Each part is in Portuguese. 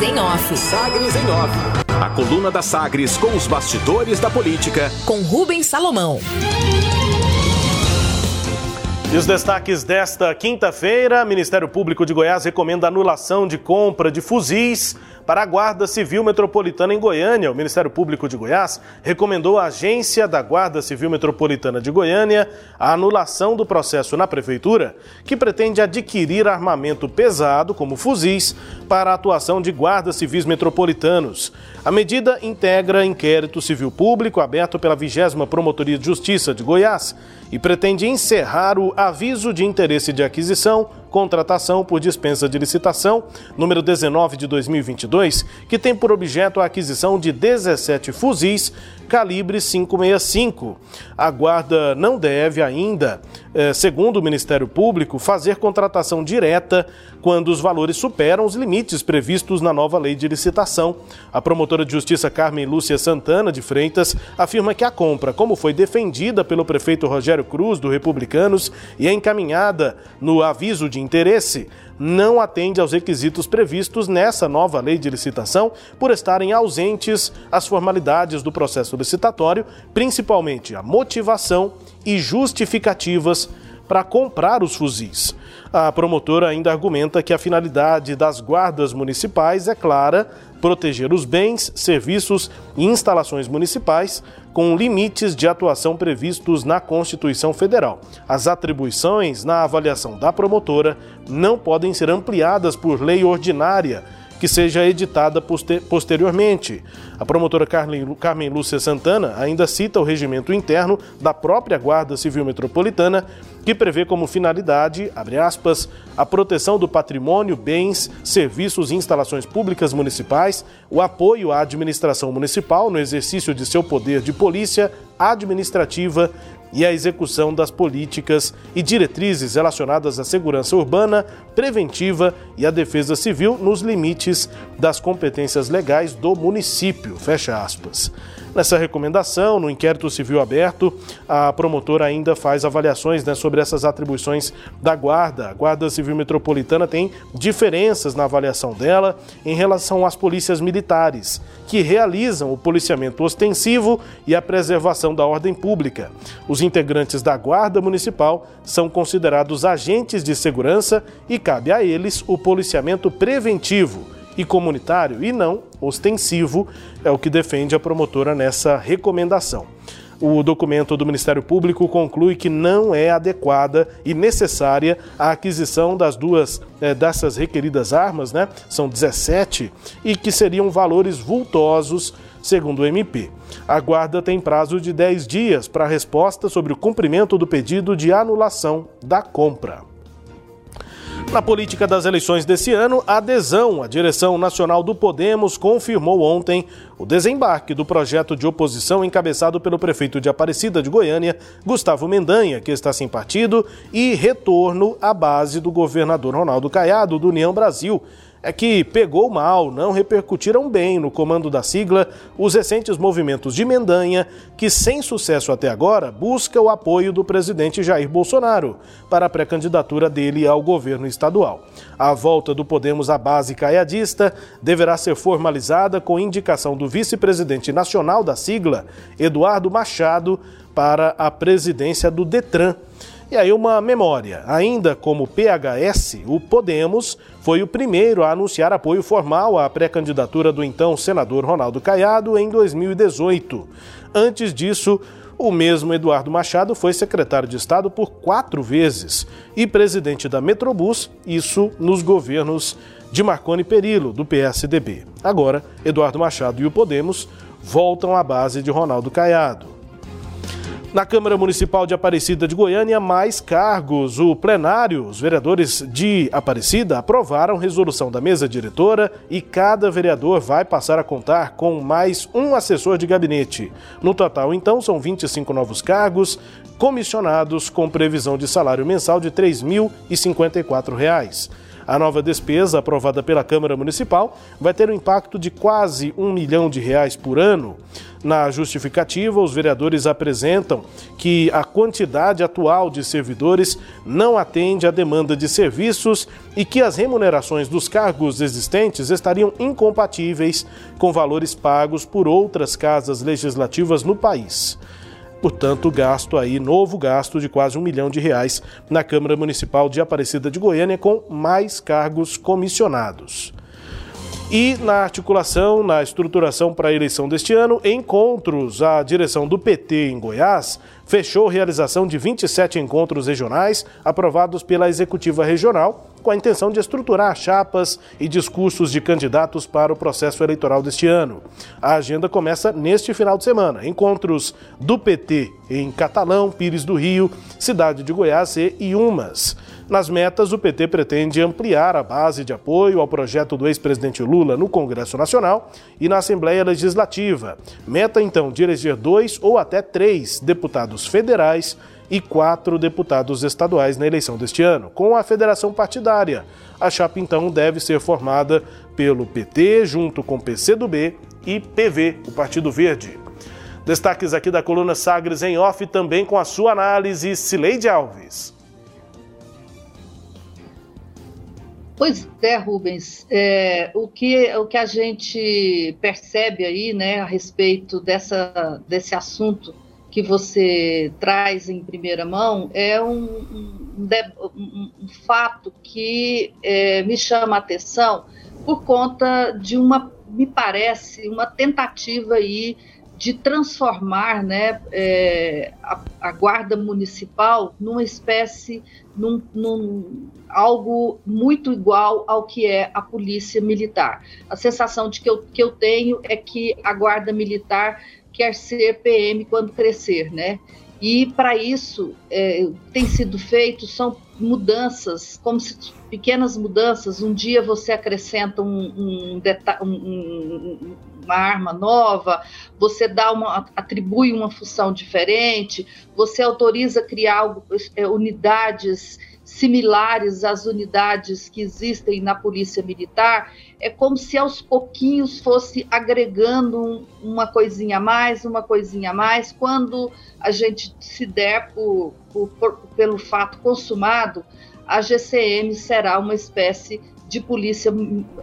Sagres em Off. Sagres em Off. A coluna da Sagres com os bastidores da política. Com Rubens Salomão. E os destaques desta quinta-feira: Ministério Público de Goiás recomenda anulação de compra de fuzis para a Guarda Civil Metropolitana em Goiânia. O Ministério Público de Goiás recomendou à agência da Guarda Civil Metropolitana de Goiânia a anulação do processo na Prefeitura, que pretende adquirir armamento pesado, como fuzis, para a atuação de guardas civis metropolitanos. A medida integra inquérito civil público aberto pela 20 Promotoria de Justiça de Goiás e pretende encerrar o aviso de interesse de aquisição contratação por dispensa de licitação, número 19 de 2022, que tem por objeto a aquisição de 17 fuzis calibre 565. A Guarda não deve ainda, eh, segundo o Ministério Público, fazer contratação direta quando os valores superam os limites previstos na nova lei de licitação. A promotora de justiça Carmen Lúcia Santana de Freitas afirma que a compra, como foi defendida pelo prefeito Rogério Cruz, do Republicanos, e é encaminhada no aviso de interesse, não atende aos requisitos previstos nessa nova lei de licitação por estarem ausentes as formalidades do processo licitatório, principalmente a motivação e justificativas para comprar os fuzis. A promotora ainda argumenta que a finalidade das guardas municipais é clara: proteger os bens, serviços e instalações municipais com limites de atuação previstos na Constituição Federal. As atribuições na avaliação da promotora não podem ser ampliadas por lei ordinária que seja editada posteriormente. A promotora Carmen Lúcia Santana ainda cita o regimento interno da própria Guarda Civil Metropolitana, que prevê como finalidade, aspas, a proteção do patrimônio, bens, serviços e instalações públicas municipais, o apoio à administração municipal no exercício de seu poder de polícia administrativa e a execução das políticas e diretrizes relacionadas à segurança urbana, preventiva e à defesa civil nos limites das competências legais do município. Fecha aspas. Nessa recomendação, no inquérito civil aberto, a promotora ainda faz avaliações né, sobre essas atribuições da Guarda. A Guarda Civil Metropolitana tem diferenças na avaliação dela em relação às polícias militares, que realizam o policiamento ostensivo e a preservação da ordem pública. Os integrantes da Guarda Municipal são considerados agentes de segurança e cabe a eles o policiamento preventivo e comunitário e não ostensivo, é o que defende a promotora nessa recomendação. O documento do Ministério Público conclui que não é adequada e necessária a aquisição das duas é, dessas requeridas armas, né? São 17 e que seriam valores vultosos, segundo o MP. A guarda tem prazo de 10 dias para resposta sobre o cumprimento do pedido de anulação da compra. Na política das eleições desse ano, a adesão à direção nacional do Podemos confirmou ontem o desembarque do projeto de oposição encabeçado pelo prefeito de Aparecida de Goiânia, Gustavo Mendanha, que está sem partido, e retorno à base do governador Ronaldo Caiado, do União Brasil é que pegou mal, não repercutiram bem no comando da sigla os recentes movimentos de Mendanha, que sem sucesso até agora busca o apoio do presidente Jair Bolsonaro para a pré-candidatura dele ao governo estadual. A volta do Podemos à base caiadista deverá ser formalizada com indicação do vice-presidente nacional da sigla, Eduardo Machado, para a presidência do Detran. E aí uma memória, ainda como PHS, o Podemos foi o primeiro a anunciar apoio formal à pré-candidatura do então senador Ronaldo Caiado em 2018. Antes disso, o mesmo Eduardo Machado foi secretário de Estado por quatro vezes e presidente da Metrobus, isso nos governos de Marconi Perillo, do PSDB. Agora, Eduardo Machado e o Podemos voltam à base de Ronaldo Caiado. Na Câmara Municipal de Aparecida de Goiânia, mais cargos. O plenário, os vereadores de Aparecida aprovaram resolução da mesa diretora e cada vereador vai passar a contar com mais um assessor de gabinete. No total, então, são 25 novos cargos, comissionados com previsão de salário mensal de R$ 3.054. A nova despesa, aprovada pela Câmara Municipal, vai ter um impacto de quase um milhão de reais por ano. Na justificativa, os vereadores apresentam que a quantidade atual de servidores não atende à demanda de serviços e que as remunerações dos cargos existentes estariam incompatíveis com valores pagos por outras casas legislativas no país. Portanto, gasto aí, novo gasto de quase um milhão de reais na Câmara Municipal de Aparecida de Goiânia com mais cargos comissionados. E na articulação, na estruturação para a eleição deste ano, encontros, a direção do PT em Goiás fechou realização de 27 encontros regionais aprovados pela executiva regional, com a intenção de estruturar chapas e discursos de candidatos para o processo eleitoral deste ano. A agenda começa neste final de semana. Encontros do PT em Catalão, Pires do Rio, Cidade de Goiás e Iumas. Nas metas, o PT pretende ampliar a base de apoio ao projeto do ex-presidente Lula no Congresso Nacional e na Assembleia Legislativa. Meta, então, de eleger dois ou até três deputados federais e quatro deputados estaduais na eleição deste ano, com a federação partidária. A chapa, então, deve ser formada pelo PT, junto com PCdoB e PV, o Partido Verde. Destaques aqui da coluna Sagres em off, também com a sua análise, Cileide Alves. Pois é, Rubens. É, o, que, o que a gente percebe aí, né, a respeito dessa, desse assunto que você traz em primeira mão é um, um, um, fato que é, me chama a atenção por conta de uma, me parece, uma tentativa aí de transformar né, é, a, a, guarda municipal numa espécie, num, num, algo muito igual ao que é a polícia militar. A sensação de que eu, que eu tenho é que a guarda militar quer ser PM quando crescer, né? E para isso é, tem sido feito são mudanças, como se pequenas mudanças. Um dia você acrescenta um, um, um, uma arma nova, você dá uma, atribui uma função diferente, você autoriza criar é, unidades similares às unidades que existem na Polícia Militar, é como se aos pouquinhos fosse agregando uma coisinha a mais, uma coisinha a mais. Quando a gente se der por, por, por, pelo fato consumado, a GCM será uma espécie de polícia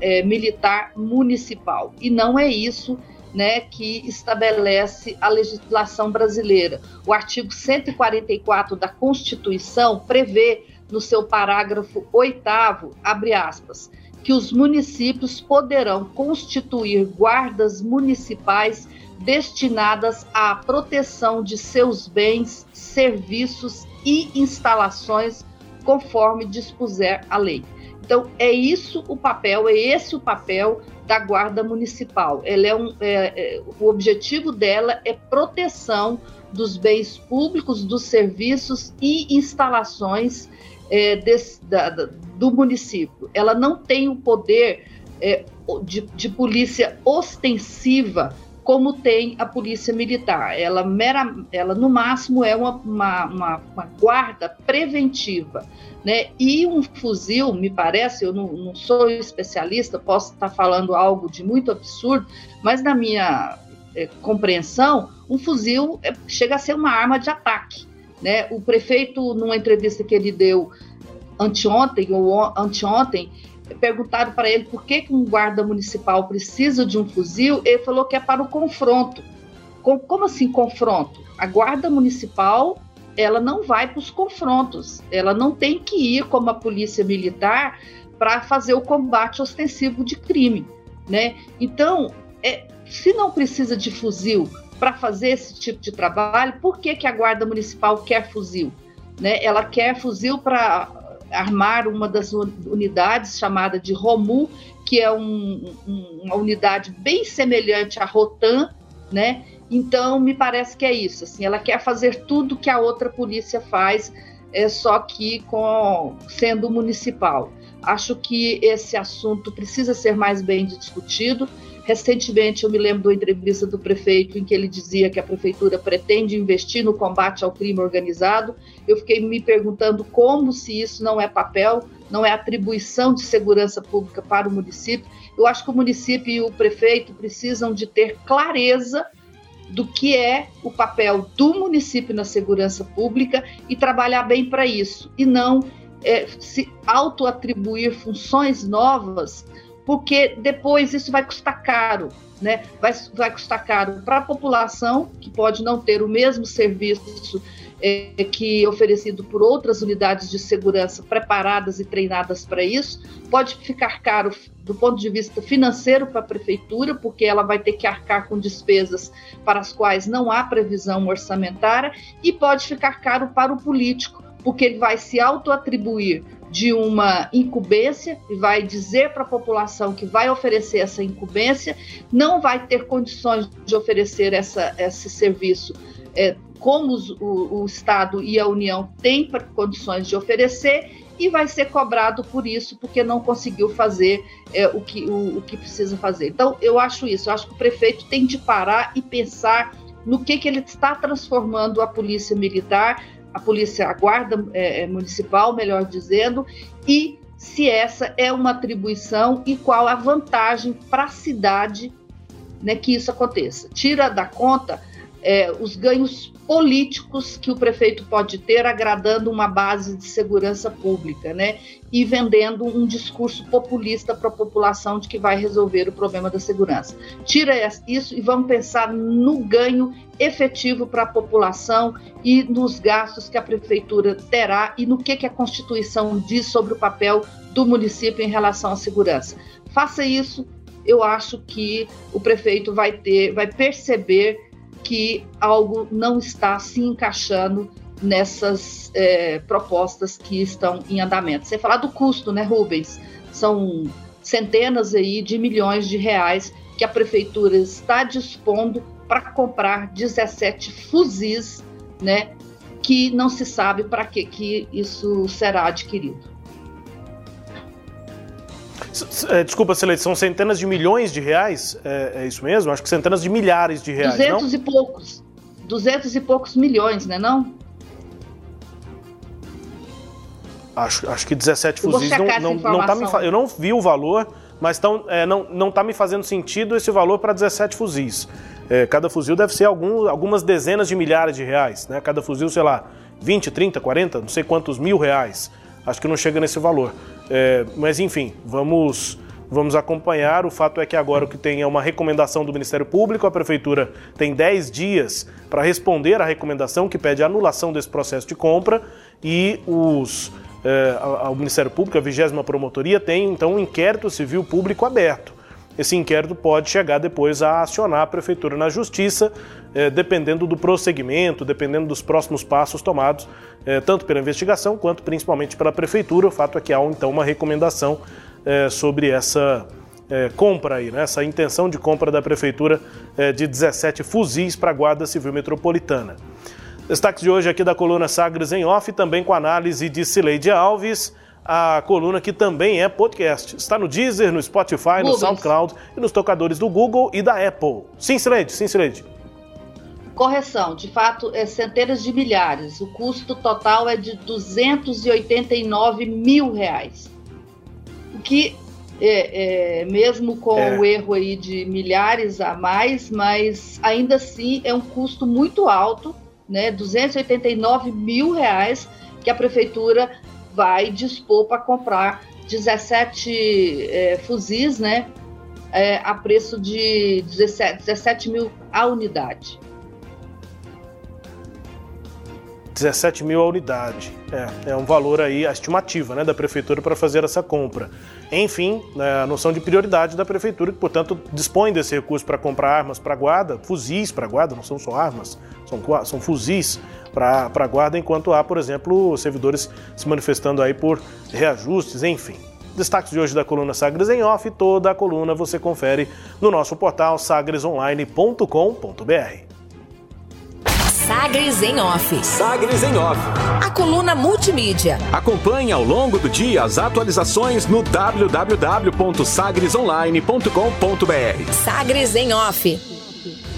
é, militar municipal. E não é isso né, que estabelece a legislação brasileira. O artigo 144 da Constituição prevê, no seu parágrafo 8, abre aspas, que os municípios poderão constituir guardas municipais destinadas à proteção de seus bens, serviços e instalações, conforme dispuser a lei. Então, é isso o papel, é esse o papel da Guarda Municipal. Ela é um, é, é, o objetivo dela é proteção dos bens públicos, dos serviços e instalações é, desse, da, da, do município. Ela não tem o poder é, de, de polícia ostensiva como tem a polícia militar. Ela, mera, ela no máximo, é uma, uma, uma, uma guarda preventiva. Né? E um fuzil, me parece, eu não, não, sou especialista, posso estar falando algo de muito absurdo, mas na minha é, compreensão, um fuzil é, chega a ser uma arma de ataque. Né? O prefeito, numa entrevista que ele deu anteontem ou anteontem, perguntaram para ele por que, que um guarda municipal precisa de um fuzil, ele falou que é para o confronto. Como assim confronto? A guarda municipal ela não vai para os confrontos, ela não tem que ir como a polícia militar para fazer o combate ostensivo de crime, né? Então, é, se não precisa de fuzil para fazer esse tipo de trabalho, por que, que a guarda municipal quer fuzil? Né? Ela quer fuzil para armar uma das unidades chamada de ROMU, que é um, um, uma unidade bem semelhante à ROTAN, né? Então, me parece que é isso. Assim, ela quer fazer tudo que a outra polícia faz, é só que com sendo municipal. Acho que esse assunto precisa ser mais bem discutido. Recentemente, eu me lembro da entrevista do prefeito em que ele dizia que a prefeitura pretende investir no combate ao crime organizado. Eu fiquei me perguntando como, se isso não é papel não é atribuição de segurança pública para o município. Eu acho que o município e o prefeito precisam de ter clareza do que é o papel do município na segurança pública e trabalhar bem para isso, e não é, se auto-atribuir funções novas, porque depois isso vai custar caro, né? Vai, vai custar caro para a população, que pode não ter o mesmo serviço é, que oferecido por outras unidades de segurança preparadas e treinadas para isso, pode ficar caro do ponto de vista financeiro para a prefeitura, porque ela vai ter que arcar com despesas para as quais não há previsão orçamentária, e pode ficar caro para o político, porque ele vai se auto-atribuir de uma incumbência e vai dizer para a população que vai oferecer essa incumbência, não vai ter condições de oferecer essa, esse serviço é, como os, o, o Estado e a União têm condições de oferecer e vai ser cobrado por isso, porque não conseguiu fazer é, o, que, o, o, que precisa fazer. Então, eu acho isso, eu acho que o prefeito tem de parar e pensar no que, que ele está transformando a polícia militar, a polícia, a guarda é, é municipal, melhor dizendo, e se essa é uma atribuição e qual a vantagem para a cidade né, que isso aconteça. Tira da conta é, os ganhos políticos que o prefeito pode ter agradando uma base de segurança pública, né? E vendendo um discurso populista para a população de que vai resolver o problema da segurança. Tira isso e vamos pensar no ganho efetivo para a população e nos gastos que a prefeitura terá e no que, que a Constituição diz sobre o papel do município em relação à segurança. Faça isso, eu acho que o prefeito vai ter, vai perceber que algo não está se encaixando nessas é, propostas que estão em andamento. Você falar do custo, né, Rubens? São centenas aí de milhões de reais que a prefeitura está dispondo para comprar 17 fuzis, né, que não se sabe para que, que isso será adquirido. É, desculpa, Celeste, são centenas de milhões de reais? É, é, isso mesmo? Acho que centenas de milhares de reais, 200 não? e poucos. 200 e poucos milhões, né não? Acho, acho que 17 fuzis não, não, não tá me Eu não vi o valor, mas tão, é, não, não tá me fazendo sentido esse valor para 17 fuzis. É, cada fuzil deve ser algum, algumas dezenas de milhares de reais, né? Cada fuzil, sei lá, 20, 30, 40, não sei quantos mil reais. Acho que não chega nesse valor. É, mas enfim, vamos vamos acompanhar. O fato é que agora o que tem é uma recomendação do Ministério Público, a Prefeitura tem 10 dias para responder à recomendação que pede a anulação desse processo de compra e os, é, Ministério Público, a 20 Promotoria, tem então um inquérito civil público aberto. Esse inquérito pode chegar depois a acionar a Prefeitura na Justiça, é, dependendo do prosseguimento, dependendo dos próximos passos tomados, é, tanto pela investigação quanto principalmente pela Prefeitura. O fato é que há então uma recomendação é, sobre essa é, compra aí, né? essa intenção de compra da Prefeitura é, de 17 fuzis para a Guarda Civil Metropolitana. Destaques de hoje aqui da coluna Sagres em Off, também com análise de Cileide Alves a coluna que também é podcast. Está no Deezer, no Spotify, no SoundCloud e nos tocadores do Google e da Apple. Sim, Sileide, sim, Sileide. Correção, de fato, é centenas de milhares. O custo total é de 289 mil reais. O que, é, é mesmo com é. o erro aí de milhares a mais, mas ainda assim é um custo muito alto, né? 289 mil reais que a prefeitura vai dispor para comprar 17 é, fuzis, né? É, a preço de 17, 17 mil a unidade. 17 mil a unidade. É, é um valor aí, a estimativa né, da prefeitura para fazer essa compra. Enfim, né, a noção de prioridade da prefeitura, que, portanto, dispõe desse recurso para comprar armas para guarda, fuzis para guarda, não são só armas, são, são fuzis para a guarda, enquanto há, por exemplo, servidores se manifestando aí por reajustes, enfim. Destaques de hoje da coluna Sagres em Off, toda a coluna você confere no nosso portal sagresonline.com.br. Sagres em Off. Sagres em Off. A coluna multimídia. Acompanhe ao longo do dia as atualizações no www.sagresonline.com.br. Sagres em Off.